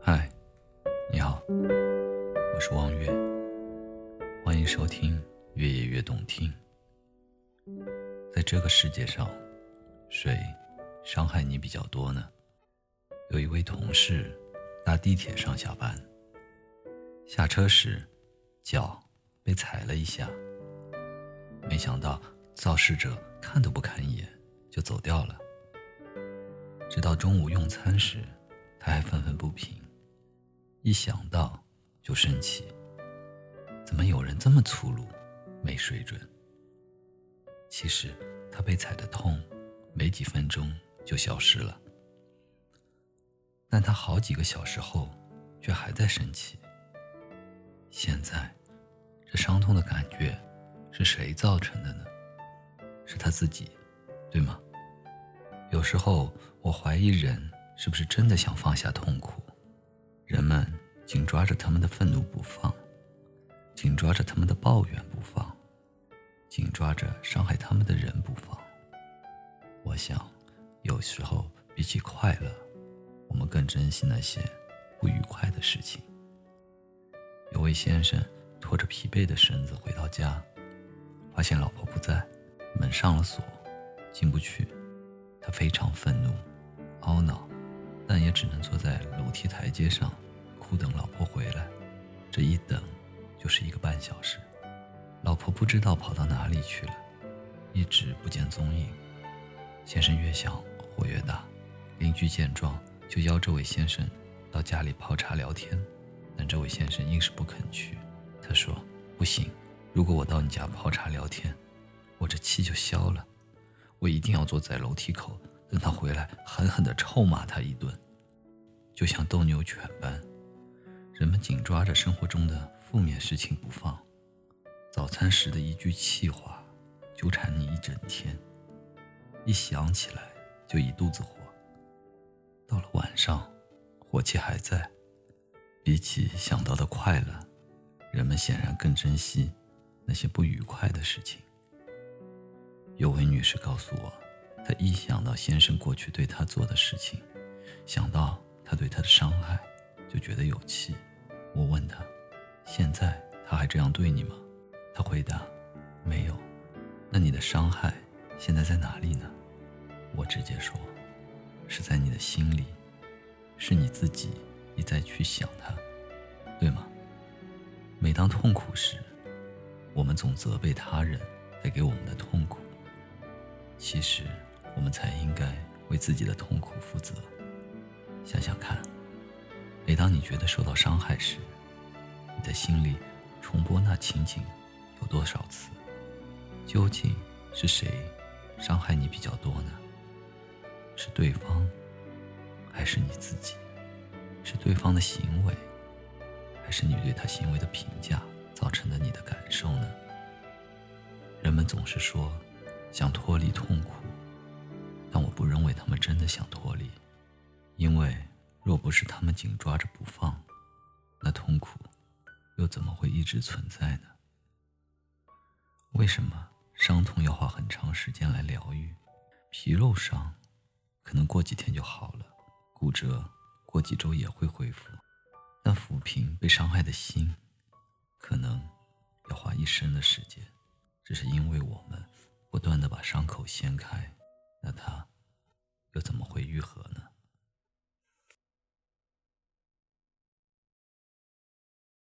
嗨，你好，我是望月，欢迎收听《越夜越动听》。在这个世界上，谁伤害你比较多呢？有一位同事搭地铁上下班，下车时脚被踩了一下，没想到肇事者看都不看一眼就走掉了。直到中午用餐时，他还愤愤不平，一想到就生气。怎么有人这么粗鲁，没水准？其实他被踩的痛，没几分钟就消失了。但他好几个小时后，却还在生气。现在，这伤痛的感觉是谁造成的呢？是他自己，对吗？有时候我怀疑人是不是真的想放下痛苦，人们紧抓着他们的愤怒不放，紧抓着他们的抱怨不放，紧抓着伤害他们的人不放。我想，有时候比起快乐。我们更珍惜那些不愉快的事情。有位先生拖着疲惫的身子回到家，发现老婆不在，门上了锁，进不去。他非常愤怒、懊恼，但也只能坐在楼梯台阶上，哭等老婆回来。这一等就是一个半小时，老婆不知道跑到哪里去了，一直不见踪影。先生越想火越大，邻居见状。就邀这位先生到家里泡茶聊天，但这位先生硬是不肯去。他说：“不行，如果我到你家泡茶聊天，我这气就消了。我一定要坐在楼梯口等他回来，狠狠地臭骂他一顿，就像斗牛犬般。”人们紧抓着生活中的负面事情不放，早餐时的一句气话，纠缠你一整天，一想起来就一肚子火。到了晚上，火气还在。比起想到的快乐，人们显然更珍惜那些不愉快的事情。有位女士告诉我，她一想到先生过去对她做的事情，想到他对她的伤害，就觉得有气。我问她：“现在他还这样对你吗？”她回答：“没有。”那你的伤害现在在哪里呢？我直接说。是在你的心里，是你自己一再去想他，对吗？每当痛苦时，我们总责备他人带给我们的痛苦。其实，我们才应该为自己的痛苦负责。想想看，每当你觉得受到伤害时，你的心里重播那情景有多少次？究竟是谁伤害你比较多呢？是对方，还是你自己？是对方的行为，还是你对他行为的评价造成的你的感受呢？人们总是说想脱离痛苦，但我不认为他们真的想脱离，因为若不是他们紧抓着不放，那痛苦又怎么会一直存在呢？为什么伤痛要花很长时间来疗愈？皮肉伤。可能过几天就好了，骨折过几周也会恢复，但抚平被伤害的心，可能要花一生的时间。这是因为我们不断的把伤口掀开，那它又怎么会愈合呢？